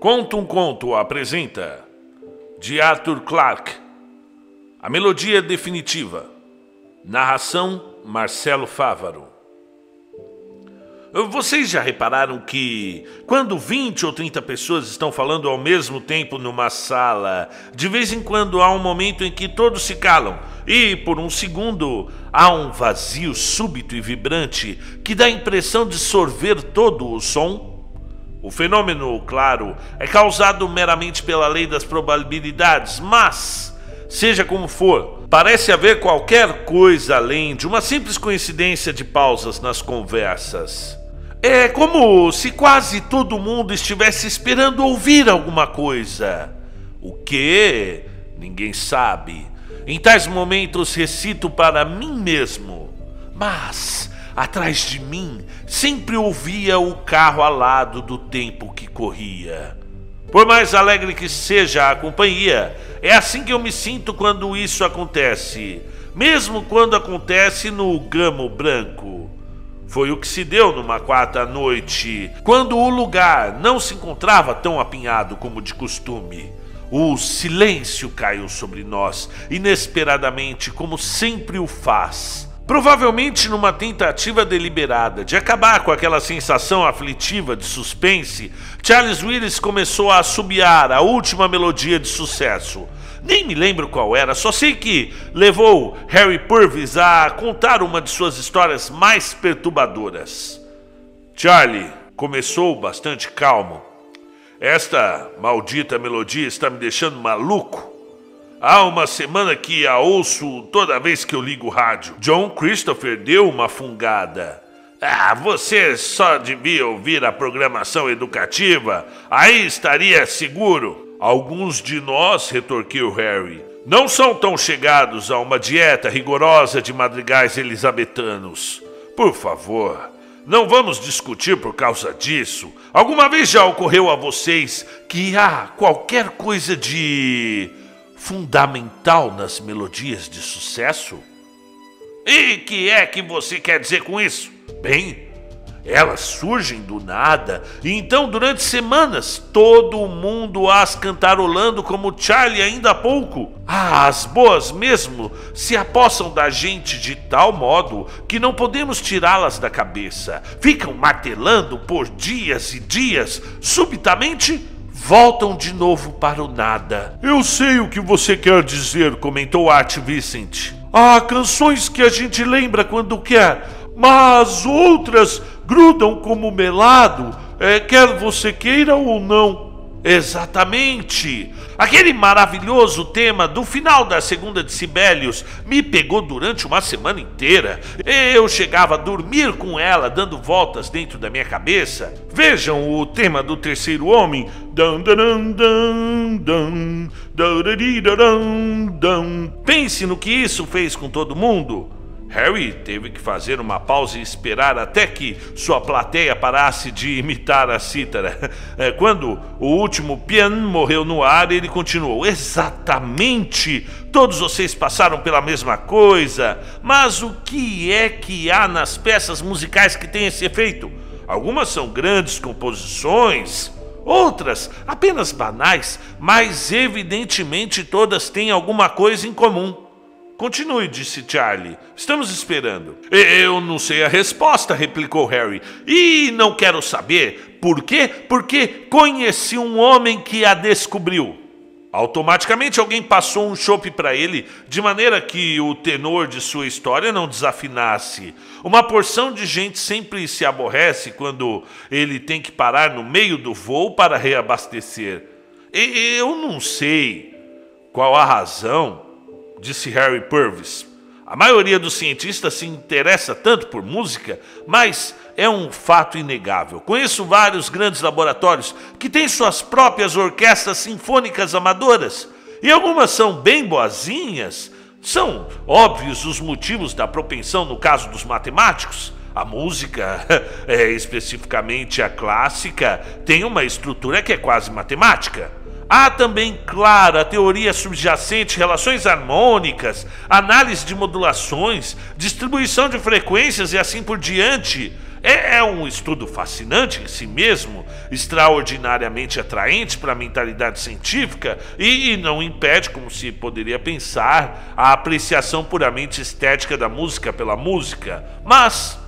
Conta um Conto apresenta de Arthur Clarke A Melodia Definitiva Narração Marcelo Fávaro Vocês já repararam que quando 20 ou 30 pessoas estão falando ao mesmo tempo numa sala, de vez em quando há um momento em que todos se calam e por um segundo há um vazio súbito e vibrante que dá a impressão de sorver todo o som? O fenômeno, claro, é causado meramente pela lei das probabilidades, mas, seja como for, parece haver qualquer coisa além de uma simples coincidência de pausas nas conversas. É como se quase todo mundo estivesse esperando ouvir alguma coisa. O que? Ninguém sabe. Em tais momentos recito para mim mesmo. Mas Atrás de mim sempre ouvia o carro alado do tempo que corria. Por mais alegre que seja a companhia, é assim que eu me sinto quando isso acontece, mesmo quando acontece no gamo branco. Foi o que se deu numa quarta noite, quando o lugar não se encontrava tão apinhado como de costume. O silêncio caiu sobre nós, inesperadamente, como sempre o faz. Provavelmente numa tentativa deliberada de acabar com aquela sensação aflitiva de suspense, Charles Willis começou a assobiar a última melodia de sucesso. Nem me lembro qual era, só sei que levou Harry Purvis a contar uma de suas histórias mais perturbadoras. Charlie começou bastante calmo. Esta maldita melodia está me deixando maluco. Há uma semana que a ouço toda vez que eu ligo o rádio. John Christopher deu uma fungada. Ah, você só devia ouvir a programação educativa. Aí estaria seguro. Alguns de nós, retorquiu Harry, não são tão chegados a uma dieta rigorosa de madrigais elisabetanos. Por favor, não vamos discutir por causa disso. Alguma vez já ocorreu a vocês que há qualquer coisa de fundamental nas melodias de sucesso? E que é que você quer dizer com isso? Bem, elas surgem do nada, e então durante semanas todo mundo as cantarolando como Charlie ainda há pouco. Ah, as boas mesmo se apossam da gente de tal modo que não podemos tirá-las da cabeça. Ficam martelando por dias e dias, subitamente voltam de novo para o nada. Eu sei o que você quer dizer, comentou Art Vincent. Há canções que a gente lembra quando quer, mas outras grudam como melado, é, quer você queira ou não. Exatamente! Aquele maravilhoso tema do final da segunda de Sibelius me pegou durante uma semana inteira. Eu chegava a dormir com ela dando voltas dentro da minha cabeça. Vejam o tema do terceiro homem. Pense no que isso fez com todo mundo. Harry teve que fazer uma pausa e esperar até que sua plateia parasse de imitar a cítara. É, quando o último piano morreu no ar, ele continuou: Exatamente! Todos vocês passaram pela mesma coisa, mas o que é que há nas peças musicais que têm esse efeito? Algumas são grandes composições, outras apenas banais, mas evidentemente todas têm alguma coisa em comum. Continue, disse Charlie. Estamos esperando. Eu não sei a resposta, replicou Harry. E não quero saber. Por quê? Porque conheci um homem que a descobriu. Automaticamente alguém passou um chope para ele, de maneira que o tenor de sua história não desafinasse. Uma porção de gente sempre se aborrece quando ele tem que parar no meio do voo para reabastecer. Eu não sei qual a razão disse Harry Purvis. A maioria dos cientistas se interessa tanto por música, mas é um fato inegável. Conheço vários grandes laboratórios que têm suas próprias orquestras sinfônicas amadoras, e algumas são bem boazinhas. São óbvios os motivos da propensão no caso dos matemáticos. A música, é, especificamente a clássica, tem uma estrutura que é quase matemática. Há também, claro, a teoria subjacente, relações harmônicas, análise de modulações, distribuição de frequências e assim por diante. É, é um estudo fascinante em si mesmo, extraordinariamente atraente para a mentalidade científica e, e não impede, como se poderia pensar, a apreciação puramente estética da música pela música. Mas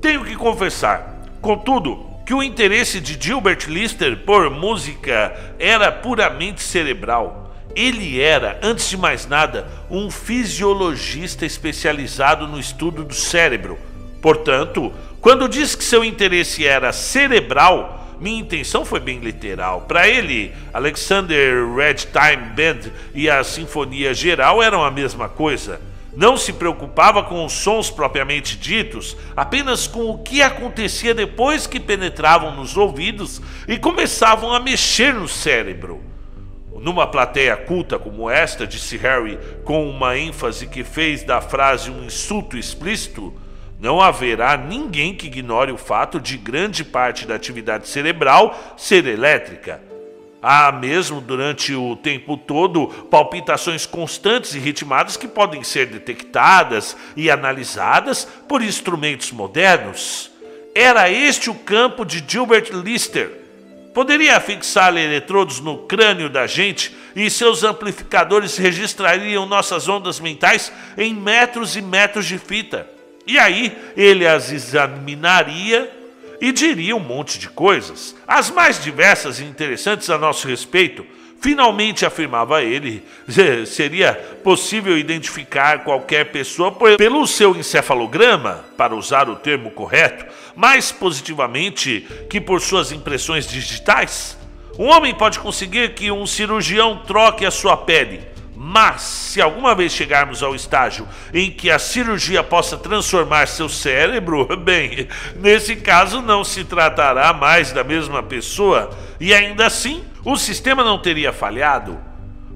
tenho que confessar, contudo, que o interesse de Gilbert Lister por música era puramente cerebral. Ele era, antes de mais nada, um fisiologista especializado no estudo do cérebro. Portanto, quando diz que seu interesse era cerebral, minha intenção foi bem literal. Para ele, Alexander Ragtime Band e a Sinfonia Geral eram a mesma coisa. Não se preocupava com os sons propriamente ditos, apenas com o que acontecia depois que penetravam nos ouvidos e começavam a mexer no cérebro. Numa plateia culta como esta, disse Harry com uma ênfase que fez da frase um insulto explícito, não haverá ninguém que ignore o fato de grande parte da atividade cerebral ser elétrica. Há mesmo durante o tempo todo palpitações constantes e ritmadas que podem ser detectadas e analisadas por instrumentos modernos. Era este o campo de Gilbert Lister. Poderia fixar eletrodos no crânio da gente e seus amplificadores registrariam nossas ondas mentais em metros e metros de fita. E aí ele as examinaria e diria um monte de coisas, as mais diversas e interessantes a nosso respeito. Finalmente, afirmava ele, seria possível identificar qualquer pessoa pelo seu encefalograma, para usar o termo correto, mais positivamente que por suas impressões digitais. Um homem pode conseguir que um cirurgião troque a sua pele mas, se alguma vez chegarmos ao estágio em que a cirurgia possa transformar seu cérebro, bem, nesse caso não se tratará mais da mesma pessoa e ainda assim o sistema não teria falhado.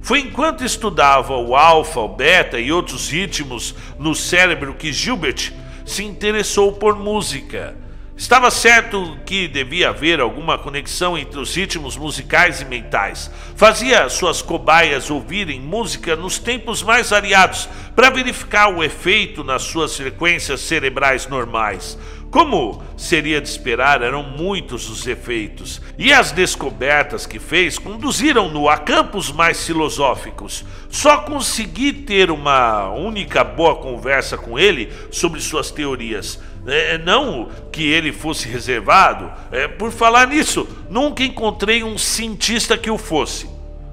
Foi enquanto estudava o alfa, o beta e outros ritmos no cérebro que Gilbert se interessou por música Estava certo que devia haver alguma conexão entre os ritmos musicais e mentais. Fazia suas cobaias ouvirem música nos tempos mais variados para verificar o efeito nas suas frequências cerebrais normais. Como seria de esperar, eram muitos os efeitos, e as descobertas que fez conduziram-no a campos mais filosóficos. Só consegui ter uma única boa conversa com ele sobre suas teorias. É, não que ele fosse reservado, é, por falar nisso, nunca encontrei um cientista que o fosse.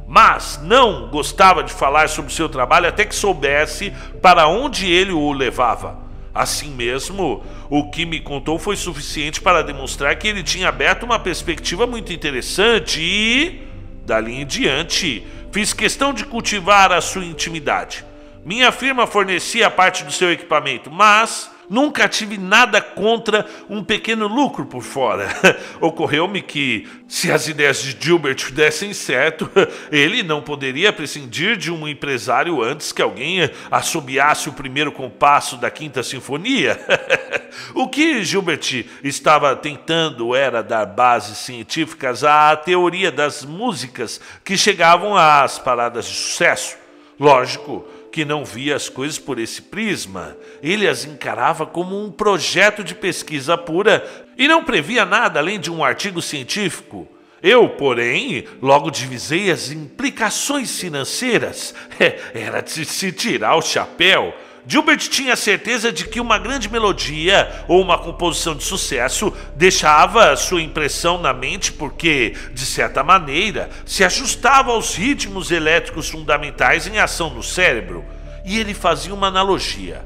Mas não gostava de falar sobre seu trabalho até que soubesse para onde ele o levava. Assim mesmo, o que me contou foi suficiente para demonstrar que ele tinha aberto uma perspectiva muito interessante e, dali em diante, fiz questão de cultivar a sua intimidade. Minha firma fornecia parte do seu equipamento, mas Nunca tive nada contra um pequeno lucro por fora. Ocorreu-me que, se as ideias de Gilbert dessem certo, ele não poderia prescindir de um empresário antes que alguém assobiasse o primeiro compasso da Quinta Sinfonia. o que Gilbert estava tentando era dar bases científicas à teoria das músicas que chegavam às paradas de sucesso. Lógico, que não via as coisas por esse prisma. Ele as encarava como um projeto de pesquisa pura e não previa nada além de um artigo científico. Eu, porém, logo divisei as implicações financeiras. Era de se tirar o chapéu. Gilbert tinha certeza de que uma grande melodia ou uma composição de sucesso deixava sua impressão na mente porque, de certa maneira, se ajustava aos ritmos elétricos fundamentais em ação no cérebro. E ele fazia uma analogia.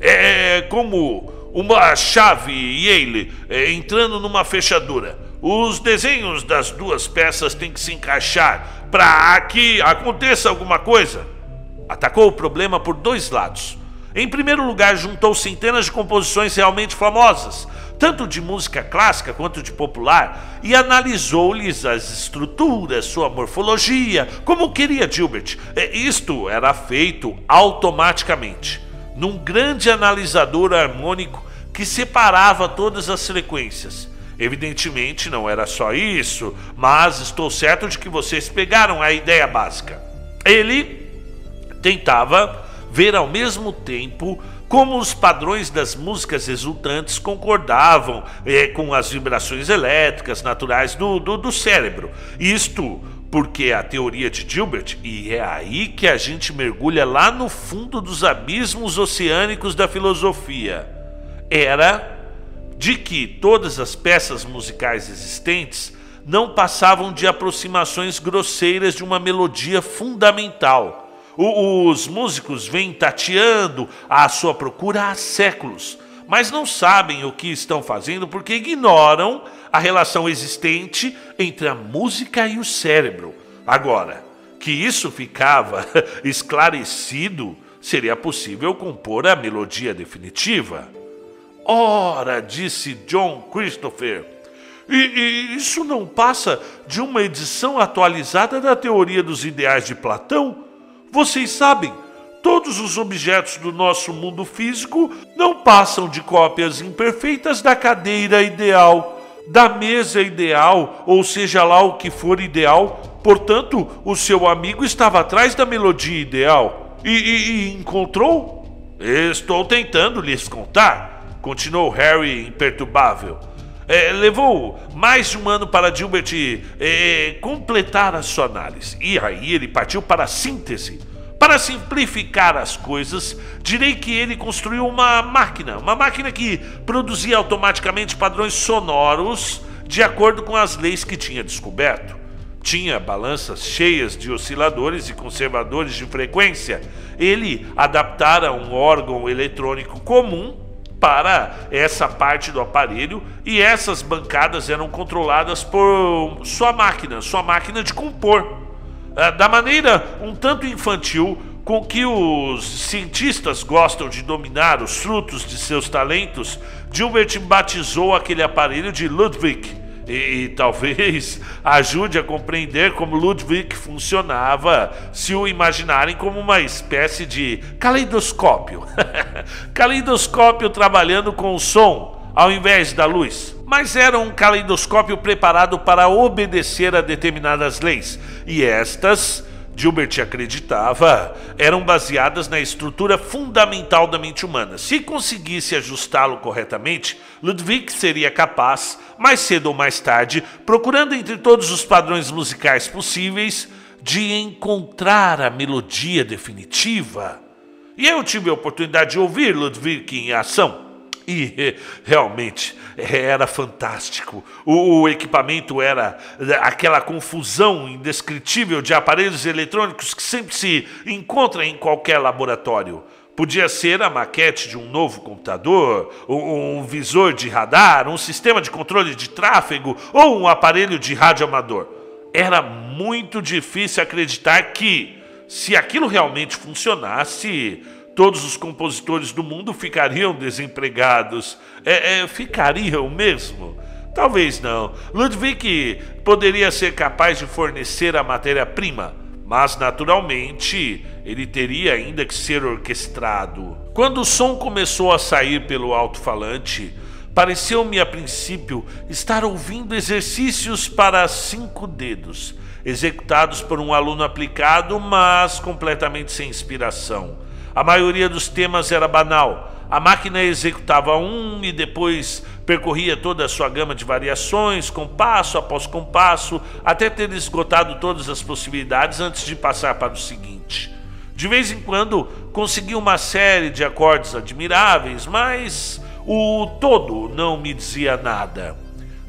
É como uma chave Yale é, entrando numa fechadura. Os desenhos das duas peças têm que se encaixar para que aconteça alguma coisa. Atacou o problema por dois lados. Em primeiro lugar, juntou centenas de composições realmente famosas, tanto de música clássica quanto de popular, e analisou-lhes as estruturas, sua morfologia, como queria Gilbert. É, isto era feito automaticamente, num grande analisador harmônico que separava todas as frequências. Evidentemente não era só isso, mas estou certo de que vocês pegaram a ideia básica. Ele tentava ver ao mesmo tempo como os padrões das músicas exultantes concordavam é, com as vibrações elétricas naturais do, do, do cérebro. Isto porque a teoria de Gilbert, e é aí que a gente mergulha lá no fundo dos abismos oceânicos da filosofia, era de que todas as peças musicais existentes não passavam de aproximações grosseiras de uma melodia fundamental os músicos vêm tateando à sua procura há séculos, mas não sabem o que estão fazendo porque ignoram a relação existente entre a música e o cérebro. Agora, que isso ficava esclarecido, seria possível compor a melodia definitiva. Ora, disse John Christopher, e, e, isso não passa de uma edição atualizada da teoria dos ideais de Platão? Vocês sabem, todos os objetos do nosso mundo físico não passam de cópias imperfeitas da cadeira ideal, da mesa ideal, ou seja lá o que for ideal. Portanto, o seu amigo estava atrás da melodia ideal e, e, e encontrou? Estou tentando lhes contar, continuou Harry imperturbável. É, levou mais um ano para Gilbert é, completar a sua análise. E aí ele partiu para a síntese. Para simplificar as coisas, direi que ele construiu uma máquina, uma máquina que produzia automaticamente padrões sonoros de acordo com as leis que tinha descoberto. Tinha balanças cheias de osciladores e conservadores de frequência. Ele adaptara um órgão eletrônico comum para essa parte do aparelho e essas bancadas eram controladas por sua máquina, sua máquina de compor. Ah, da maneira um tanto infantil com que os cientistas gostam de dominar os frutos de seus talentos, Gilbert batizou aquele aparelho de Ludwig. E, e, talvez ajude a compreender como Ludwig funcionava se o imaginarem como uma espécie de caleidoscópio. caleidoscópio trabalhando com o som ao invés da luz. Mas era um caleidoscópio preparado para obedecer a determinadas leis, e estas Gilbert acreditava, eram baseadas na estrutura fundamental da mente humana. Se conseguisse ajustá-lo corretamente, Ludwig seria capaz, mais cedo ou mais tarde, procurando entre todos os padrões musicais possíveis, de encontrar a melodia definitiva. E eu tive a oportunidade de ouvir Ludwig em ação. E realmente era fantástico. O, equipamento era aquela confusão indescritível de aparelhos eletrônicos que sempre se encontra em qualquer laboratório. Podia ser a maquete de um novo computador, um visor de radar, um sistema de controle de tráfego ou um aparelho de rádio amador. Era muito difícil acreditar que, se aquilo realmente funcionasse, todos os compositores do mundo ficariam desempregados. É, é, ficariam mesmo? Talvez não. Ludwig poderia ser capaz de fornecer a matéria-prima, mas naturalmente ele teria ainda que ser orquestrado. Quando o som começou a sair pelo alto-falante, pareceu-me a princípio estar ouvindo exercícios para cinco dedos, executados por um aluno aplicado, mas completamente sem inspiração. A maioria dos temas era banal. A máquina executava um e depois percorria toda a sua gama de variações, compasso após compasso, até ter esgotado todas as possibilidades antes de passar para o seguinte. De vez em quando conseguia uma série de acordes admiráveis, mas o todo não me dizia nada.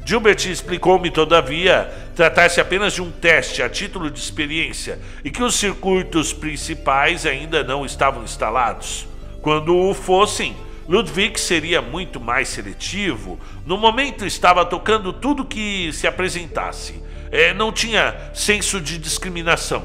Gilbert explicou-me, todavia, tratar-se apenas de um teste a título de experiência e que os circuitos principais ainda não estavam instalados. Quando o fossem, Ludwig seria muito mais seletivo. No momento estava tocando tudo que se apresentasse. É, não tinha senso de discriminação.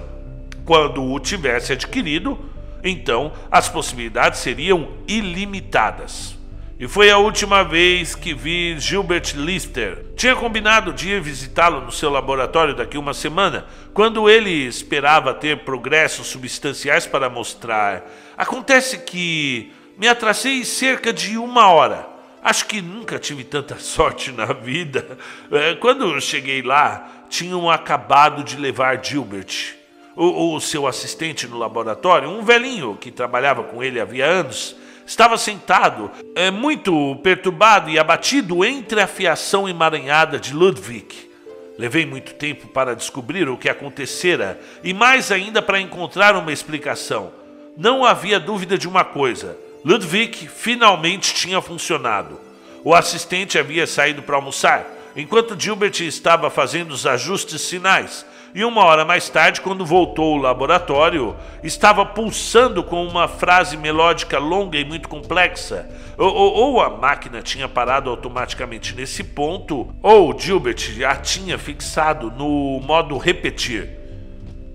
Quando o tivesse adquirido, então as possibilidades seriam ilimitadas. E foi a última vez que vi Gilbert Lister. Tinha combinado de ir visitá-lo no seu laboratório daqui uma semana, quando ele esperava ter progressos substanciais para mostrar. Acontece que me atrasei cerca de uma hora. Acho que nunca tive tanta sorte na vida. É, quando cheguei lá, tinham acabado de levar Gilbert. O, o seu assistente no laboratório, um velhinho que trabalhava com ele havia anos, Estava sentado, é, muito perturbado e abatido entre a fiação emaranhada de Ludwig. Levei muito tempo para descobrir o que acontecera e mais ainda para encontrar uma explicação. Não havia dúvida de uma coisa: Ludwig finalmente tinha funcionado. O assistente havia saído para almoçar, enquanto Gilbert estava fazendo os ajustes finais e uma hora mais tarde, quando voltou ao laboratório, estava pulsando com uma frase melódica longa e muito complexa. Ou, ou, ou, a máquina tinha parado automaticamente nesse ponto, ou Gilbert já tinha fixado no modo repetir.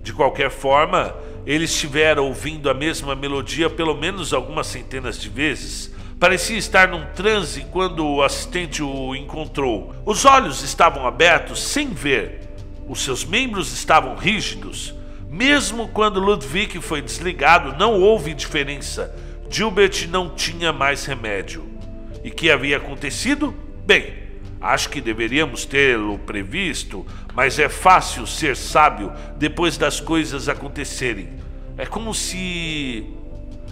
De qualquer forma, ele estivera ouvindo a mesma melodia pelo menos algumas centenas de vezes. Parecia estar num transe quando o assistente o encontrou. Os olhos estavam abertos sem ver os seus membros estavam rígidos. Mesmo quando Ludwig foi desligado, não houve diferença. Gilbert não tinha mais remédio. E que havia acontecido? Bem, acho que deveríamos tê-lo previsto, mas é fácil ser sábio depois das coisas acontecerem. É como se.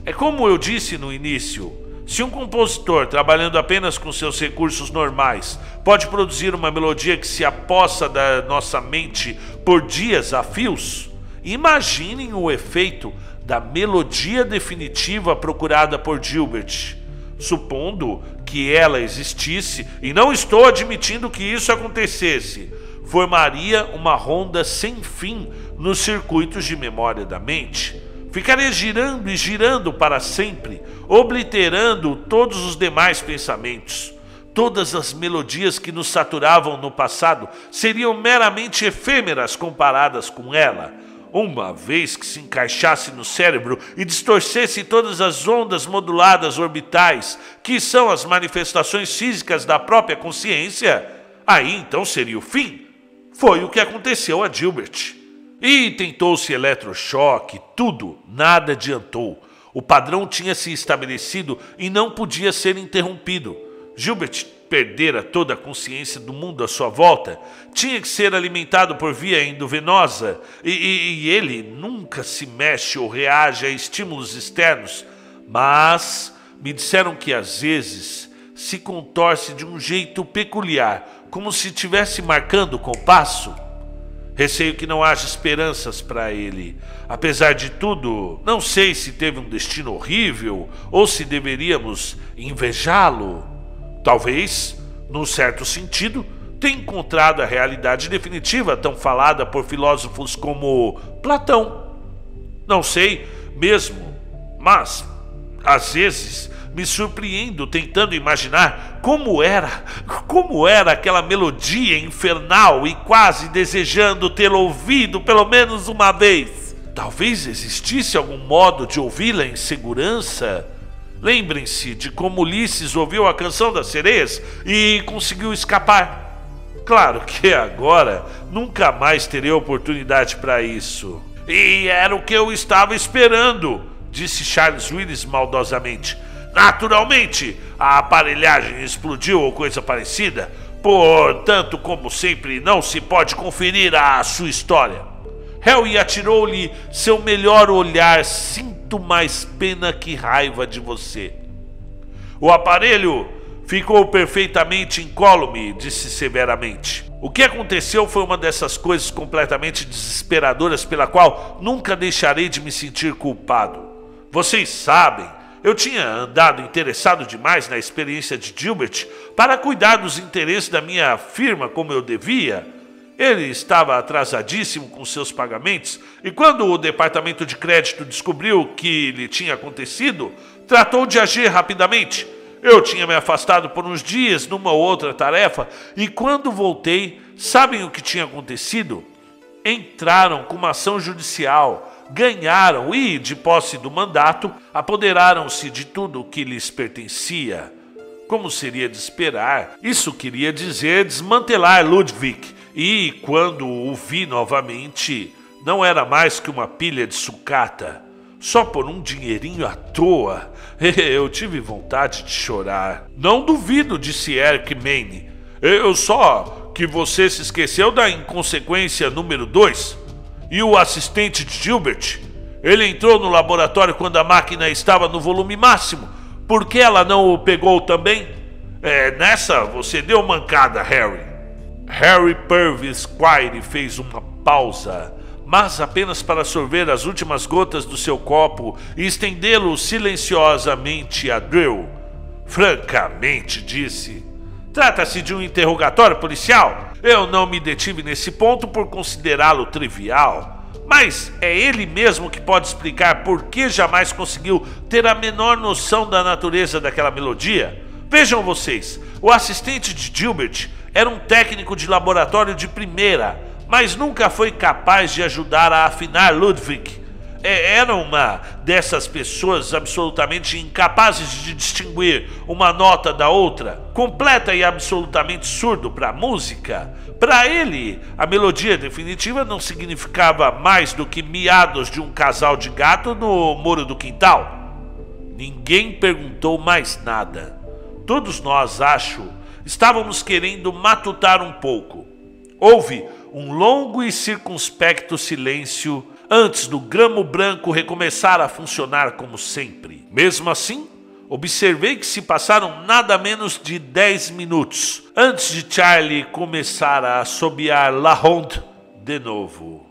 É como eu disse no início. Se um compositor, trabalhando apenas com seus recursos normais, pode produzir uma melodia que se apossa da nossa mente por dias a fios, imaginem o efeito da melodia definitiva procurada por Gilbert. Supondo que ela existisse, e não estou admitindo que isso acontecesse, formaria uma ronda sem fim nos circuitos de memória da mente Ficaria girando e girando para sempre, obliterando todos os demais pensamentos. Todas as melodias que nos saturavam no passado seriam meramente efêmeras comparadas com ela. Uma vez que se encaixasse no cérebro e distorcesse todas as ondas moduladas orbitais, que são as manifestações físicas da própria consciência, aí então seria o fim. Foi o que aconteceu a Gilbert. E tentou-se eletrochoque, tudo, nada adiantou. O padrão tinha se estabelecido e não podia ser interrompido. Gilbert perdera toda a consciência do mundo à sua volta, tinha que ser alimentado por via endovenosa e, e, e ele nunca se mexe ou reage a estímulos externos. Mas me disseram que às vezes se contorce de um jeito peculiar, como se estivesse marcando o compasso. Receio que não haja esperanças para ele. Apesar de tudo, não sei se teve um destino horrível ou se deveríamos invejá-lo. Talvez, num certo sentido, tenha encontrado a realidade definitiva tão falada por filósofos como Platão. Não sei mesmo, mas às vezes me surpreendo tentando imaginar como era, como era aquela melodia infernal e quase desejando tê-la ouvido pelo menos uma vez. Talvez existisse algum modo de ouvi-la em segurança. Lembrem-se de como Ulisses ouviu a canção das sereias e conseguiu escapar. Claro que agora nunca mais terei oportunidade para isso. E era o que eu estava esperando, disse Charles Willis maldosamente. Naturalmente, a aparelhagem explodiu ou coisa parecida, portanto, como sempre, não se pode conferir a sua história. Harry atirou-lhe seu melhor olhar. Sinto mais pena que raiva de você. O aparelho ficou perfeitamente incólume, disse severamente. O que aconteceu foi uma dessas coisas completamente desesperadoras pela qual nunca deixarei de me sentir culpado. Vocês sabem eu tinha andado interessado demais na experiência de Gilbert para cuidar dos interesses da minha firma como eu devia. Ele estava atrasadíssimo com seus pagamentos e, quando o departamento de crédito descobriu o que lhe tinha acontecido, tratou de agir rapidamente. Eu tinha me afastado por uns dias numa outra tarefa e, quando voltei, sabem o que tinha acontecido? Entraram com uma ação judicial ganharam e, de posse do mandato, apoderaram-se de tudo o que lhes pertencia. Como seria de esperar, isso queria dizer desmantelar Ludwig, e, quando o vi novamente, não era mais que uma pilha de sucata. Só por um dinheirinho à toa, eu tive vontade de chorar. Não duvido, disse Eric Maine. Eu só que você se esqueceu da inconsequência número 2. E o assistente de Gilbert? Ele entrou no laboratório quando a máquina estava no volume máximo. Por que ela não o pegou também? É, nessa você deu mancada, Harry. Harry Purvis Quire fez uma pausa, mas apenas para sorver as últimas gotas do seu copo e estendê-lo silenciosamente a Drill. Francamente, disse. Trata-se de um interrogatório policial. Eu não me detive nesse ponto por considerá-lo trivial. Mas é ele mesmo que pode explicar por que jamais conseguiu ter a menor noção da natureza daquela melodia. Vejam vocês, o assistente de Gilbert era um técnico de laboratório de primeira, mas nunca foi capaz de ajudar a afinar Ludwig. É, era uma dessas pessoas absolutamente incapazes de distinguir uma nota da outra, completa e absolutamente surdo para a música. Para ele, a melodia definitiva não significava mais do que miados de um casal de gato no muro do quintal. Ninguém perguntou mais nada. Todos nós, acho, estávamos querendo matutar um pouco. Houve um longo e circunspecto silêncio antes do gramo branco recomeçar a funcionar como sempre. Mesmo assim, observei que se passaram nada menos de 10 minutos antes de Charlie começar a assobiar La Ronde de novo.